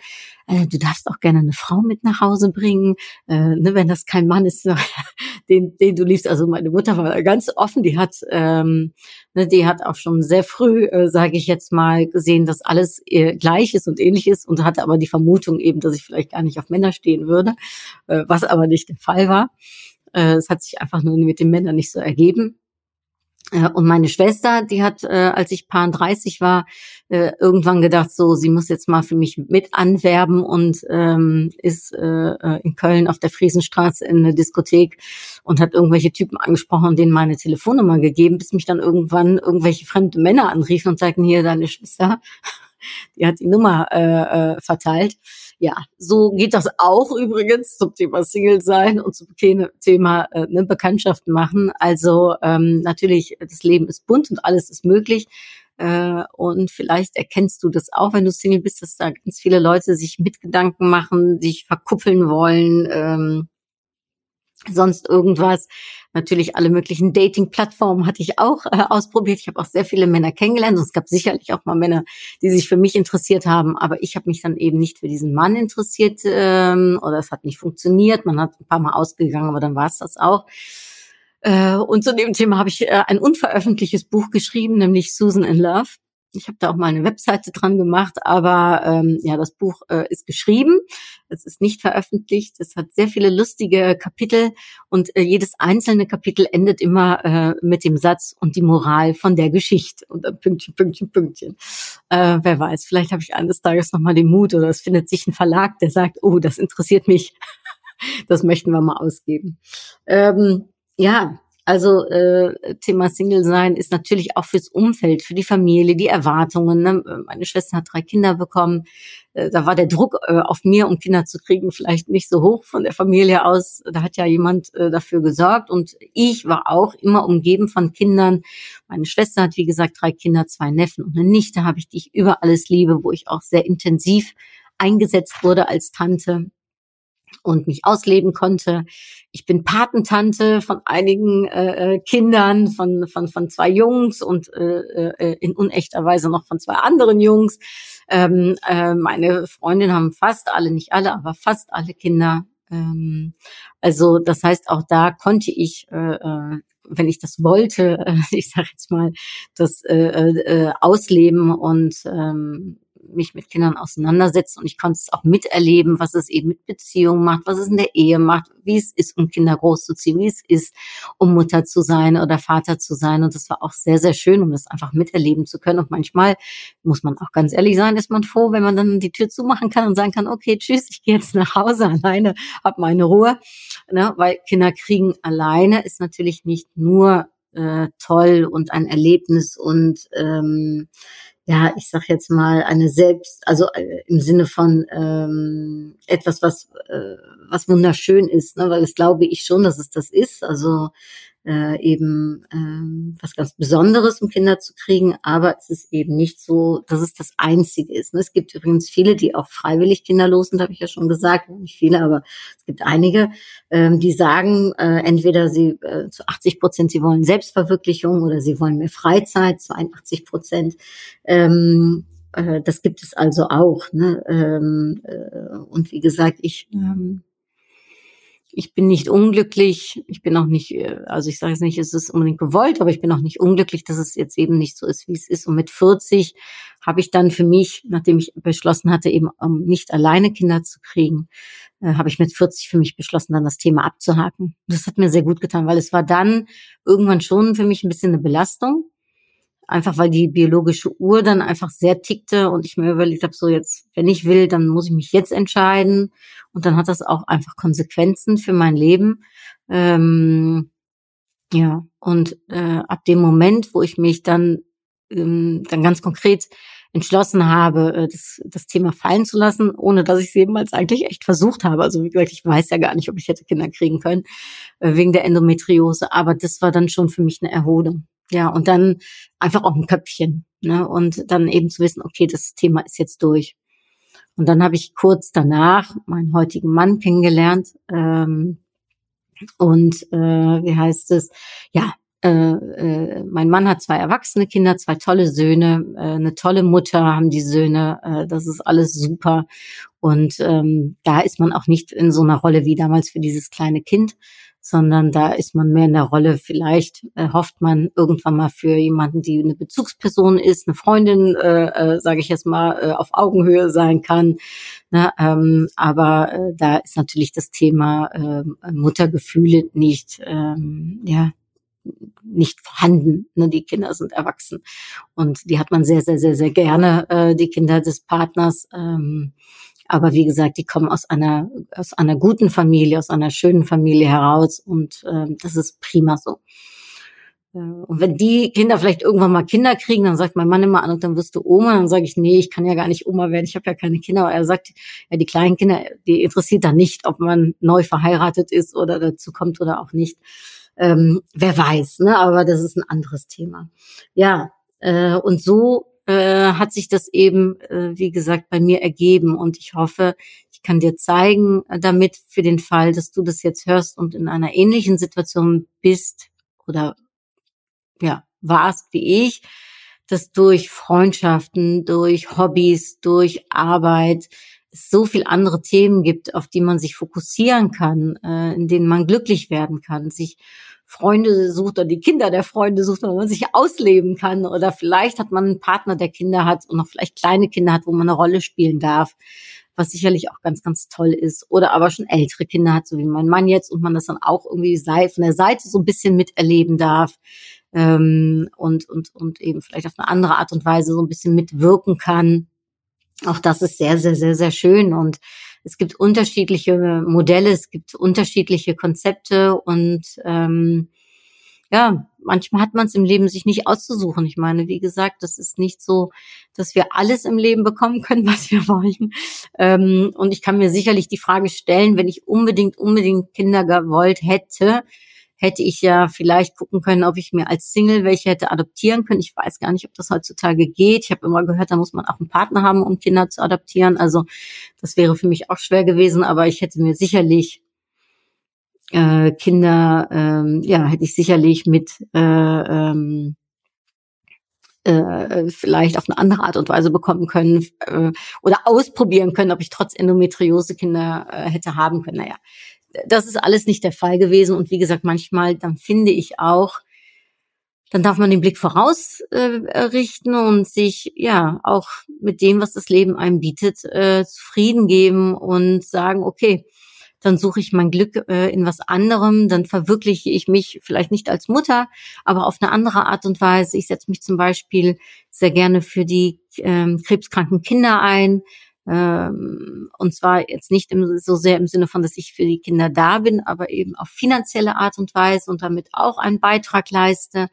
äh, du darfst auch gerne eine Frau mit nach Hause bringen, äh, ne, wenn das kein Mann ist, den, den du liebst. Also meine Mutter war ganz offen, die hat, ähm, ne, die hat auch schon sehr früh, äh, sage ich jetzt mal, gesehen, dass alles äh, gleich ist und ähnlich ist und hatte aber die Vermutung eben, dass ich vielleicht gar nicht auf Männer stehen würde, äh, was aber nicht der Fall war. Äh, es hat sich einfach nur mit den Männern nicht so ergeben. Äh, und meine Schwester, die hat, äh, als ich paar 30 war, äh, irgendwann gedacht, so, sie muss jetzt mal für mich mit anwerben und ähm, ist äh, in Köln auf der Friesenstraße in eine Diskothek und hat irgendwelche Typen angesprochen und denen meine Telefonnummer gegeben, bis mich dann irgendwann irgendwelche fremde Männer anriefen und sagten, hier, deine Schwester, die hat die Nummer äh, verteilt. Ja, so geht das auch übrigens zum Thema Single sein und zum Thema äh, ne, Bekanntschaften machen. Also ähm, natürlich, das Leben ist bunt und alles ist möglich. Äh, und vielleicht erkennst du das auch, wenn du Single bist, dass da ganz viele Leute sich mit Gedanken machen, sich verkuppeln wollen. Ähm, sonst irgendwas. Natürlich alle möglichen Dating-Plattformen hatte ich auch äh, ausprobiert. Ich habe auch sehr viele Männer kennengelernt und es gab sicherlich auch mal Männer, die sich für mich interessiert haben, aber ich habe mich dann eben nicht für diesen Mann interessiert ähm, oder es hat nicht funktioniert. Man hat ein paar Mal ausgegangen, aber dann war es das auch. Äh, und zu dem Thema habe ich äh, ein unveröffentlichtes Buch geschrieben, nämlich Susan in Love. Ich habe da auch mal eine Webseite dran gemacht, aber ähm, ja, das Buch äh, ist geschrieben. Es ist nicht veröffentlicht. Es hat sehr viele lustige Kapitel und äh, jedes einzelne Kapitel endet immer äh, mit dem Satz und die Moral von der Geschichte und dann Pünktchen, Pünktchen, Pünktchen. Äh, wer weiß, vielleicht habe ich eines Tages nochmal den Mut oder es findet sich ein Verlag, der sagt, oh, das interessiert mich. das möchten wir mal ausgeben. Ähm, ja, also äh, Thema Single sein ist natürlich auch fürs Umfeld, für die Familie, die Erwartungen. Ne? Meine Schwester hat drei Kinder bekommen. Äh, da war der Druck äh, auf mir, um Kinder zu kriegen, vielleicht nicht so hoch von der Familie aus. Da hat ja jemand äh, dafür gesorgt. Und ich war auch immer umgeben von Kindern. Meine Schwester hat, wie gesagt, drei Kinder, zwei Neffen und eine Nichte habe ich, die ich über alles liebe, wo ich auch sehr intensiv eingesetzt wurde als Tante und mich ausleben konnte. Ich bin Patentante von einigen äh, äh, Kindern, von, von, von zwei Jungs und äh, äh, in unechter Weise noch von zwei anderen Jungs. Ähm, äh, meine Freundinnen haben fast alle, nicht alle, aber fast alle Kinder. Ähm, also das heißt, auch da konnte ich, äh, äh wenn ich das wollte, äh, ich sage jetzt mal, das äh, äh, ausleben und ähm, mich mit Kindern auseinandersetzen und ich konnte es auch miterleben, was es eben mit Beziehungen macht, was es in der Ehe macht, wie es ist, um Kinder großzuziehen, wie es ist, um Mutter zu sein oder Vater zu sein. Und das war auch sehr, sehr schön, um das einfach miterleben zu können. Und manchmal muss man auch ganz ehrlich sein, ist man froh, wenn man dann die Tür zumachen kann und sagen kann, okay, tschüss, ich gehe jetzt nach Hause alleine, hab meine Ruhe. Ne? Weil Kinder kriegen alleine ist natürlich nicht nur äh, toll und ein Erlebnis und ähm, ja, ich sag jetzt mal, eine selbst, also äh, im Sinne von ähm, etwas, was, äh, was wunderschön ist, ne? weil das glaube ich schon, dass es das ist. Also äh, eben ähm, was ganz Besonderes, um Kinder zu kriegen, aber es ist eben nicht so, dass es das Einzige ist. Ne? Es gibt übrigens viele, die auch freiwillig kinderlos sind, habe ich ja schon gesagt, nicht viele, aber es gibt einige, ähm, die sagen, äh, entweder sie äh, zu 80 Prozent, sie wollen Selbstverwirklichung oder sie wollen mehr Freizeit, 82 Prozent. Ähm, äh, das gibt es also auch. Ne? Ähm, äh, und wie gesagt, ich ähm, ich bin nicht unglücklich, ich bin auch nicht, äh, also ich sage jetzt nicht, es ist unbedingt gewollt, aber ich bin auch nicht unglücklich, dass es jetzt eben nicht so ist, wie es ist. Und mit 40 habe ich dann für mich, nachdem ich beschlossen hatte, eben um nicht alleine Kinder zu kriegen, äh, habe ich mit 40 für mich beschlossen, dann das Thema abzuhaken. Das hat mir sehr gut getan, weil es war dann irgendwann schon für mich ein bisschen eine Belastung einfach weil die biologische Uhr dann einfach sehr tickte und ich mir überlegt habe, so jetzt, wenn ich will, dann muss ich mich jetzt entscheiden und dann hat das auch einfach Konsequenzen für mein Leben. Ähm, ja, und äh, ab dem Moment, wo ich mich dann, ähm, dann ganz konkret entschlossen habe, äh, das, das Thema fallen zu lassen, ohne dass ich es jemals eigentlich echt versucht habe. Also wie gesagt, ich weiß ja gar nicht, ob ich hätte Kinder kriegen können, äh, wegen der Endometriose, aber das war dann schon für mich eine Erholung. Ja, und dann einfach auch ein Köpfchen. Ne? Und dann eben zu wissen, okay, das Thema ist jetzt durch. Und dann habe ich kurz danach meinen heutigen Mann kennengelernt. Ähm, und äh, wie heißt es? Ja, äh, äh, mein Mann hat zwei erwachsene Kinder, zwei tolle Söhne, äh, eine tolle Mutter haben die Söhne. Äh, das ist alles super. Und ähm, da ist man auch nicht in so einer Rolle wie damals für dieses kleine Kind, sondern da ist man mehr in der Rolle, vielleicht hofft man irgendwann mal für jemanden, die eine Bezugsperson ist, eine Freundin, äh, äh, sage ich jetzt mal, äh, auf Augenhöhe sein kann. Ne? Ähm, aber äh, da ist natürlich das Thema äh, Muttergefühle nicht, ähm, ja, nicht vorhanden. Ne? Die Kinder sind erwachsen und die hat man sehr, sehr, sehr, sehr gerne, äh, die Kinder des Partners. Ähm, aber wie gesagt, die kommen aus einer aus einer guten Familie, aus einer schönen Familie heraus und ähm, das ist prima so. Äh, und wenn die Kinder vielleicht irgendwann mal Kinder kriegen, dann sagt mein Mann immer an, und dann wirst du Oma. Dann sage ich, nee, ich kann ja gar nicht Oma werden, ich habe ja keine Kinder. Aber er sagt, ja, die kleinen Kinder, die interessiert dann nicht, ob man neu verheiratet ist oder dazu kommt oder auch nicht. Ähm, wer weiß, ne? Aber das ist ein anderes Thema. Ja, äh, und so äh, hat sich das eben, äh, wie gesagt, bei mir ergeben. Und ich hoffe, ich kann dir zeigen äh, damit für den Fall, dass du das jetzt hörst und in einer ähnlichen Situation bist oder ja, warst wie ich, dass durch Freundschaften, durch Hobbys, durch Arbeit es so viel andere Themen gibt, auf die man sich fokussieren kann, äh, in denen man glücklich werden kann, sich Freunde sucht oder die Kinder der Freunde sucht, wo man sich ausleben kann. Oder vielleicht hat man einen Partner, der Kinder hat und noch vielleicht kleine Kinder hat, wo man eine Rolle spielen darf, was sicherlich auch ganz, ganz toll ist. Oder aber schon ältere Kinder hat, so wie mein Mann jetzt, und man das dann auch irgendwie von der Seite so ein bisschen miterleben darf ähm, und, und, und eben vielleicht auf eine andere Art und Weise so ein bisschen mitwirken kann. Auch das ist sehr, sehr, sehr, sehr schön. Und es gibt unterschiedliche Modelle, es gibt unterschiedliche Konzepte und ähm, ja, manchmal hat man es im Leben sich nicht auszusuchen. Ich meine, wie gesagt, das ist nicht so, dass wir alles im Leben bekommen können, was wir wollen. Ähm, und ich kann mir sicherlich die Frage stellen, wenn ich unbedingt, unbedingt Kinder gewollt hätte, hätte ich ja vielleicht gucken können, ob ich mir als Single welche hätte adoptieren können. Ich weiß gar nicht, ob das heutzutage geht. Ich habe immer gehört, da muss man auch einen Partner haben, um Kinder zu adoptieren. Also das wäre für mich auch schwer gewesen, aber ich hätte mir sicherlich äh, Kinder, ähm, ja, hätte ich sicherlich mit äh, ähm, äh, vielleicht auf eine andere Art und Weise bekommen können äh, oder ausprobieren können, ob ich trotz Endometriose Kinder äh, hätte haben können. Naja, das ist alles nicht der Fall gewesen. Und wie gesagt, manchmal, dann finde ich auch, dann darf man den Blick vorausrichten äh, und sich ja auch mit dem, was das Leben einem bietet, äh, zufrieden geben und sagen, okay, dann suche ich mein Glück äh, in was anderem, dann verwirkliche ich mich vielleicht nicht als Mutter, aber auf eine andere Art und Weise. Ich setze mich zum Beispiel sehr gerne für die ähm, krebskranken Kinder ein, ähm, und zwar jetzt nicht im, so sehr im Sinne von, dass ich für die Kinder da bin, aber eben auf finanzielle Art und Weise und damit auch einen Beitrag leiste.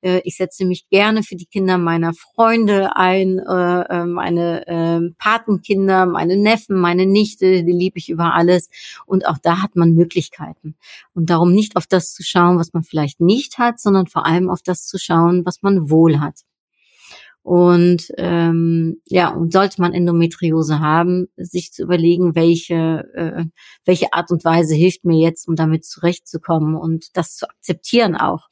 Äh, ich setze mich gerne für die Kinder meiner Freunde ein, äh, äh meine äh, Patenkinder, meine Neffen, meine Nichte, die liebe ich über alles. Und auch da hat man Möglichkeiten. Und darum nicht auf das zu schauen, was man vielleicht nicht hat, sondern vor allem auf das zu schauen, was man wohl hat. Und ähm, ja, und sollte man Endometriose haben, sich zu überlegen, welche, äh, welche Art und Weise hilft mir jetzt, um damit zurechtzukommen und das zu akzeptieren auch.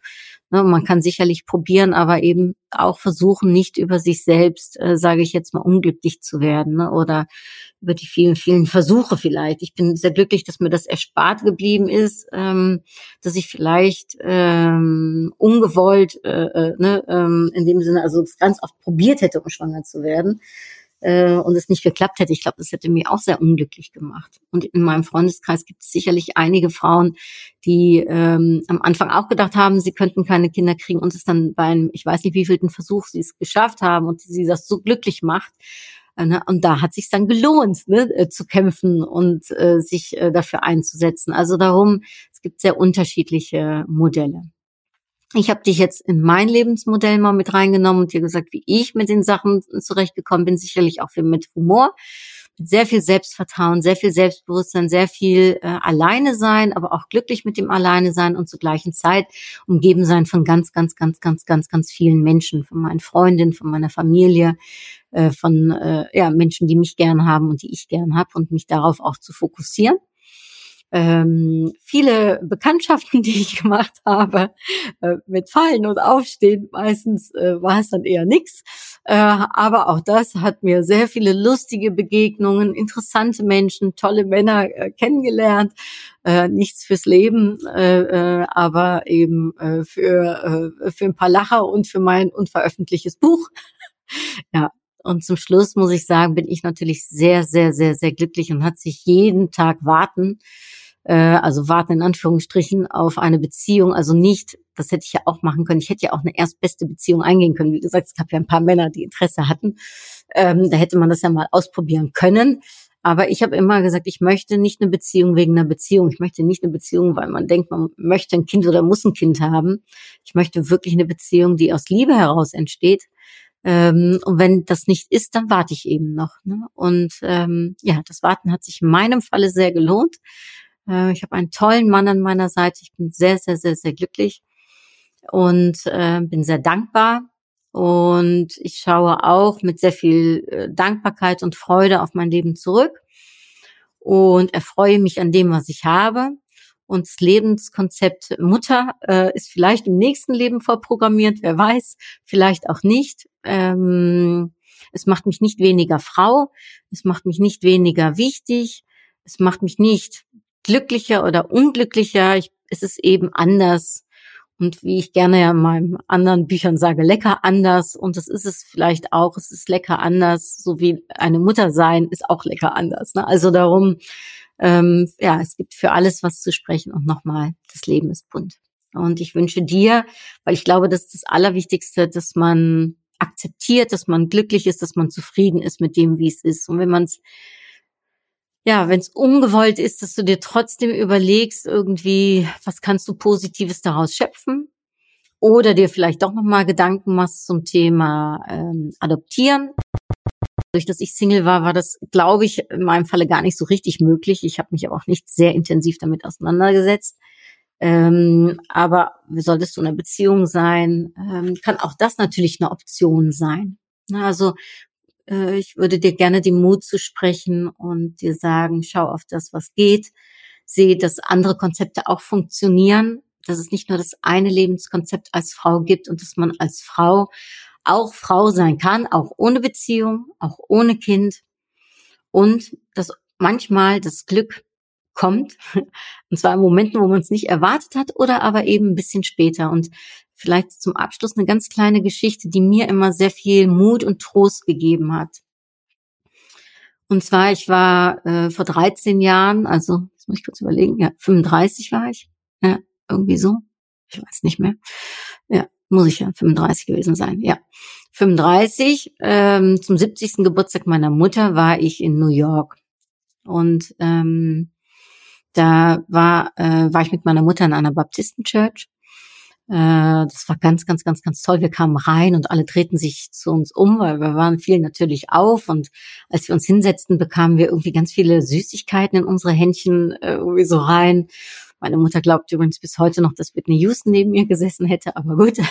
Ne, man kann sicherlich probieren, aber eben auch versuchen, nicht über sich selbst, äh, sage ich jetzt mal, unglücklich zu werden ne, oder über die vielen, vielen Versuche vielleicht. Ich bin sehr glücklich, dass mir das erspart geblieben ist, ähm, dass ich vielleicht ähm, ungewollt, äh, äh, ne, ähm, in dem Sinne, also ganz oft probiert hätte, um schwanger zu werden äh, und es nicht geklappt hätte. Ich glaube, das hätte mir auch sehr unglücklich gemacht. Und in meinem Freundeskreis gibt es sicherlich einige Frauen, die ähm, am Anfang auch gedacht haben, sie könnten keine Kinder kriegen und es dann bei einem, ich weiß nicht, wievielten Versuch sie es geschafft haben und sie das so glücklich macht. Äh, ne? Und da hat sich dann gelohnt, ne, äh, zu kämpfen und äh, sich äh, dafür einzusetzen. Also darum, es gibt sehr unterschiedliche Modelle. Ich habe dich jetzt in mein Lebensmodell mal mit reingenommen und dir gesagt, wie ich mit den Sachen zurechtgekommen bin, sicherlich auch mit Humor, mit sehr viel Selbstvertrauen, sehr viel Selbstbewusstsein, sehr viel äh, Alleine sein, aber auch glücklich mit dem Alleine sein und zur gleichen Zeit umgeben sein von ganz, ganz, ganz, ganz, ganz, ganz vielen Menschen, von meinen Freundinnen, von meiner Familie, äh, von äh, ja, Menschen, die mich gern haben und die ich gern habe und mich darauf auch zu fokussieren ähm, viele Bekanntschaften, die ich gemacht habe, äh, mit Fallen und Aufstehen, meistens äh, war es dann eher nix. Äh, aber auch das hat mir sehr viele lustige Begegnungen, interessante Menschen, tolle Männer äh, kennengelernt. Äh, nichts fürs Leben, äh, äh, aber eben äh, für, äh, für ein paar Lacher und für mein unveröffentlichtes Buch. ja, und zum Schluss muss ich sagen, bin ich natürlich sehr, sehr, sehr, sehr glücklich und hat sich jeden Tag warten, also warten in Anführungsstrichen auf eine Beziehung, also nicht das hätte ich ja auch machen können. Ich hätte ja auch eine erstbeste Beziehung eingehen können. Wie gesagt, es gab ja ein paar Männer, die Interesse hatten. Ähm, da hätte man das ja mal ausprobieren können. Aber ich habe immer gesagt, ich möchte nicht eine Beziehung wegen einer Beziehung. Ich möchte nicht eine Beziehung, weil man denkt, man möchte ein Kind oder muss ein Kind haben. Ich möchte wirklich eine Beziehung, die aus Liebe heraus entsteht. Ähm, und wenn das nicht ist, dann warte ich eben noch. Ne? Und ähm, ja, das Warten hat sich in meinem Falle sehr gelohnt. Äh, ich habe einen tollen Mann an meiner Seite. Ich bin sehr, sehr, sehr, sehr glücklich und äh, bin sehr dankbar und ich schaue auch mit sehr viel äh, Dankbarkeit und Freude auf mein Leben zurück und erfreue mich an dem, was ich habe. Und das Lebenskonzept Mutter äh, ist vielleicht im nächsten Leben vorprogrammiert, wer weiß, vielleicht auch nicht. Ähm, es macht mich nicht weniger Frau, es macht mich nicht weniger wichtig, es macht mich nicht glücklicher oder unglücklicher. Ich, es ist eben anders und wie ich gerne ja in meinen anderen Büchern sage, lecker anders. Und das ist es vielleicht auch. Es ist lecker anders, so wie eine Mutter sein ist auch lecker anders. Ne? Also darum, ähm, ja, es gibt für alles was zu sprechen. Und nochmal, das Leben ist bunt. Und ich wünsche dir, weil ich glaube, das ist das Allerwichtigste, dass man akzeptiert, dass man glücklich ist, dass man zufrieden ist mit dem, wie es ist. Und wenn man es ja, wenn es ungewollt ist, dass du dir trotzdem überlegst, irgendwie, was kannst du Positives daraus schöpfen? Oder dir vielleicht doch nochmal Gedanken machst zum Thema ähm, Adoptieren. Durch dass ich Single war, war das, glaube ich, in meinem Falle gar nicht so richtig möglich. Ich habe mich aber auch nicht sehr intensiv damit auseinandergesetzt. Ähm, aber solltest du in einer Beziehung sein, ähm, kann auch das natürlich eine Option sein. Also äh, ich würde dir gerne den Mut zu sprechen und dir sagen, schau auf das, was geht. Sehe, dass andere Konzepte auch funktionieren, dass es nicht nur das eine Lebenskonzept als Frau gibt und dass man als Frau auch Frau sein kann, auch ohne Beziehung, auch ohne Kind und dass manchmal das Glück kommt, und zwar in Momenten, wo man es nicht erwartet hat oder aber eben ein bisschen später. Und vielleicht zum Abschluss eine ganz kleine Geschichte, die mir immer sehr viel Mut und Trost gegeben hat. Und zwar, ich war äh, vor 13 Jahren, also, das muss ich kurz überlegen, ja, 35 war ich. Ja, irgendwie so. Ich weiß nicht mehr. Ja, muss ich ja 35 gewesen sein. Ja, 35. Ähm, zum 70. Geburtstag meiner Mutter war ich in New York. Und ähm, da war, äh, war ich mit meiner Mutter in einer Baptisten-Church. Äh, das war ganz, ganz, ganz, ganz toll. Wir kamen rein und alle drehten sich zu uns um, weil wir waren viel natürlich auf. Und als wir uns hinsetzten, bekamen wir irgendwie ganz viele Süßigkeiten in unsere Händchen äh, irgendwie so rein. Meine Mutter glaubt übrigens bis heute noch, dass Whitney Houston neben mir gesessen hätte, aber gut.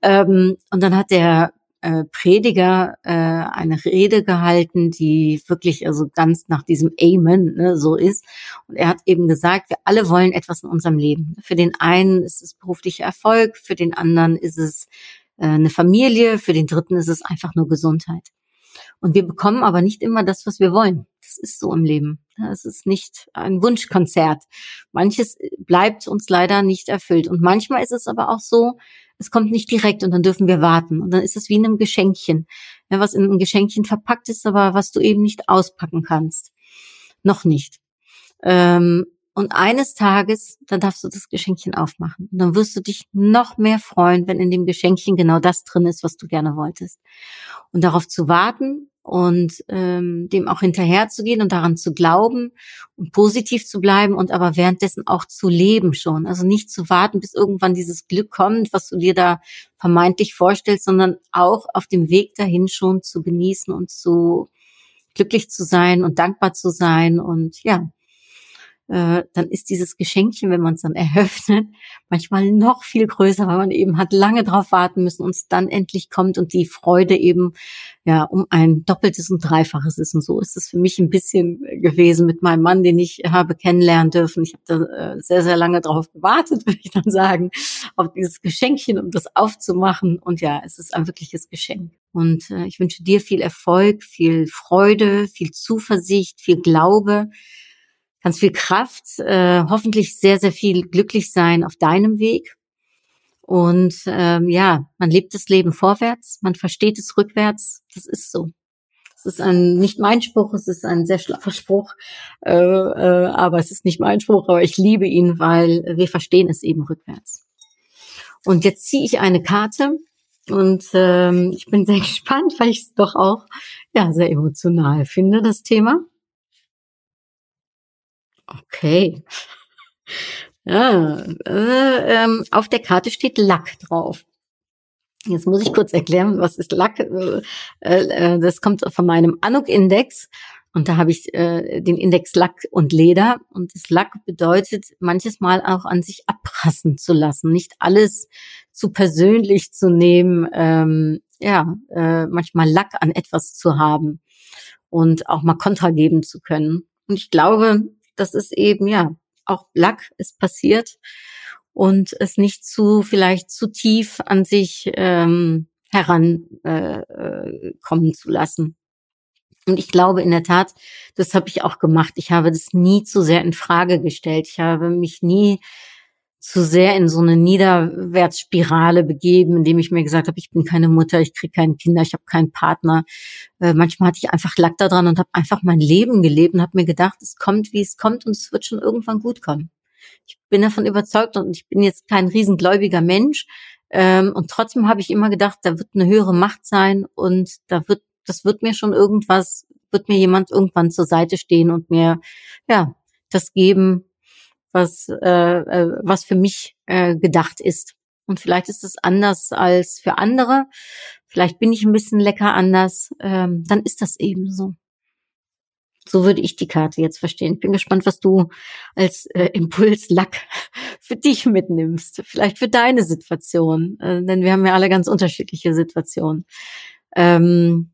Ähm, und dann hat der äh, Prediger äh, eine Rede gehalten, die wirklich also ganz nach diesem Amen ne, so ist. Und er hat eben gesagt, wir alle wollen etwas in unserem Leben. Für den einen ist es beruflicher Erfolg, für den anderen ist es äh, eine Familie, für den dritten ist es einfach nur Gesundheit. Und wir bekommen aber nicht immer das, was wir wollen. Das ist so im Leben. Es ist nicht ein Wunschkonzert. Manches bleibt uns leider nicht erfüllt. Und manchmal ist es aber auch so, es kommt nicht direkt und dann dürfen wir warten. Und dann ist es wie in einem Geschenkchen, ja, was in einem Geschenkchen verpackt ist, aber was du eben nicht auspacken kannst. Noch nicht. Ähm, und eines Tages, dann darfst du das Geschenkchen aufmachen. Und dann wirst du dich noch mehr freuen, wenn in dem Geschenkchen genau das drin ist, was du gerne wolltest. Und darauf zu warten und ähm, dem auch hinterherzugehen und daran zu glauben und positiv zu bleiben und aber währenddessen auch zu leben schon. Also nicht zu warten, bis irgendwann dieses Glück kommt, was du dir da vermeintlich vorstellst, sondern auch auf dem Weg dahin schon zu genießen und zu glücklich zu sein und dankbar zu sein und ja, äh, dann ist dieses Geschenkchen, wenn man es dann eröffnet, manchmal noch viel größer, weil man eben hat lange drauf warten müssen und es dann endlich kommt und die Freude eben ja um ein doppeltes und dreifaches ist. Und so ist es für mich ein bisschen gewesen mit meinem Mann, den ich habe kennenlernen dürfen. Ich habe da äh, sehr, sehr lange drauf gewartet, würde ich dann sagen, auf dieses Geschenkchen, um das aufzumachen. Und ja, es ist ein wirkliches Geschenk. Und äh, ich wünsche dir viel Erfolg, viel Freude, viel Zuversicht, viel Glaube ganz viel Kraft, äh, hoffentlich sehr, sehr viel glücklich sein auf deinem Weg. Und ähm, ja, man lebt das Leben vorwärts, man versteht es rückwärts. Das ist so. Das ist ein nicht mein Spruch, es ist ein sehr schlaffer Spruch, äh, äh, aber es ist nicht mein Spruch, aber ich liebe ihn, weil wir verstehen es eben rückwärts. Und jetzt ziehe ich eine Karte und ähm, ich bin sehr gespannt, weil ich es doch auch ja sehr emotional finde, das Thema. Okay. Ja, äh, ähm, auf der Karte steht Lack drauf. Jetzt muss ich kurz erklären, was ist Lack. Äh, äh, das kommt von meinem Anuk-Index. Und da habe ich äh, den Index Lack und Leder. Und das Lack bedeutet, manches Mal auch an sich abprassen zu lassen, nicht alles zu persönlich zu nehmen, ähm, ja, äh, manchmal Lack an etwas zu haben und auch mal Kontra geben zu können. Und ich glaube, das ist eben, ja, auch Lack ist passiert und es nicht zu, vielleicht zu tief an sich ähm, herankommen äh, äh, kommen zu lassen. Und ich glaube in der Tat, das habe ich auch gemacht. Ich habe das nie zu sehr in Frage gestellt. Ich habe mich nie zu sehr in so eine Niederwärtsspirale begeben, indem ich mir gesagt habe, ich bin keine Mutter, ich kriege keine Kinder, ich habe keinen Partner. Äh, manchmal hatte ich einfach Lack da dran und habe einfach mein Leben gelebt und habe mir gedacht, es kommt, wie es kommt und es wird schon irgendwann gut kommen. Ich bin davon überzeugt und ich bin jetzt kein riesengläubiger Mensch. Ähm, und trotzdem habe ich immer gedacht, da wird eine höhere Macht sein und da wird das wird mir schon irgendwas, wird mir jemand irgendwann zur Seite stehen und mir ja das geben, was äh, äh, was für mich äh, gedacht ist. Und vielleicht ist es anders als für andere. Vielleicht bin ich ein bisschen lecker anders. Ähm, dann ist das eben so. So würde ich die Karte jetzt verstehen. Ich bin gespannt, was du als äh, Impulslack für dich mitnimmst. Vielleicht für deine Situation. Äh, denn wir haben ja alle ganz unterschiedliche Situationen. Ähm,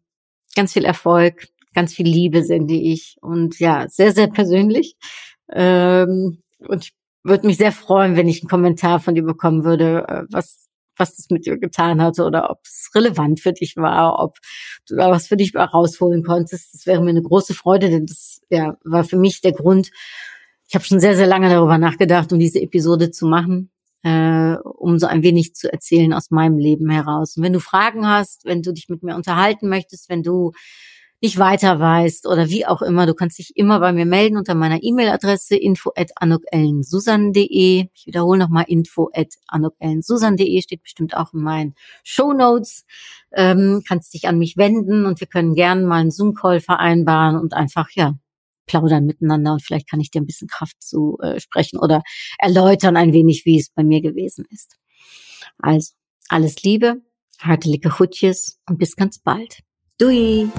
ganz viel Erfolg, ganz viel Liebe sende ich und ja, sehr, sehr persönlich. Ähm, und ich würde mich sehr freuen, wenn ich einen Kommentar von dir bekommen würde, äh, was was das mit dir getan hatte oder ob es relevant für dich war, ob du da was für dich rausholen konntest. Das wäre mir eine große Freude, denn das ja, war für mich der Grund. Ich habe schon sehr, sehr lange darüber nachgedacht, um diese Episode zu machen äh, um so ein wenig zu erzählen aus meinem Leben heraus. Und wenn du Fragen hast, wenn du dich mit mir unterhalten möchtest, wenn du nicht weiter weißt oder wie auch immer, du kannst dich immer bei mir melden unter meiner E-Mail-Adresse info at anukellensusan.de. Ich wiederhole nochmal info at anukellensusan.de, steht bestimmt auch in meinen Show Notes. Ähm, kannst dich an mich wenden und wir können gerne mal einen Zoom-Call vereinbaren und einfach, ja, plaudern miteinander und vielleicht kann ich dir ein bisschen Kraft zu äh, sprechen oder erläutern ein wenig, wie es bei mir gewesen ist. Also, alles Liebe, hartelige Hutjes und bis ganz bald. Dui!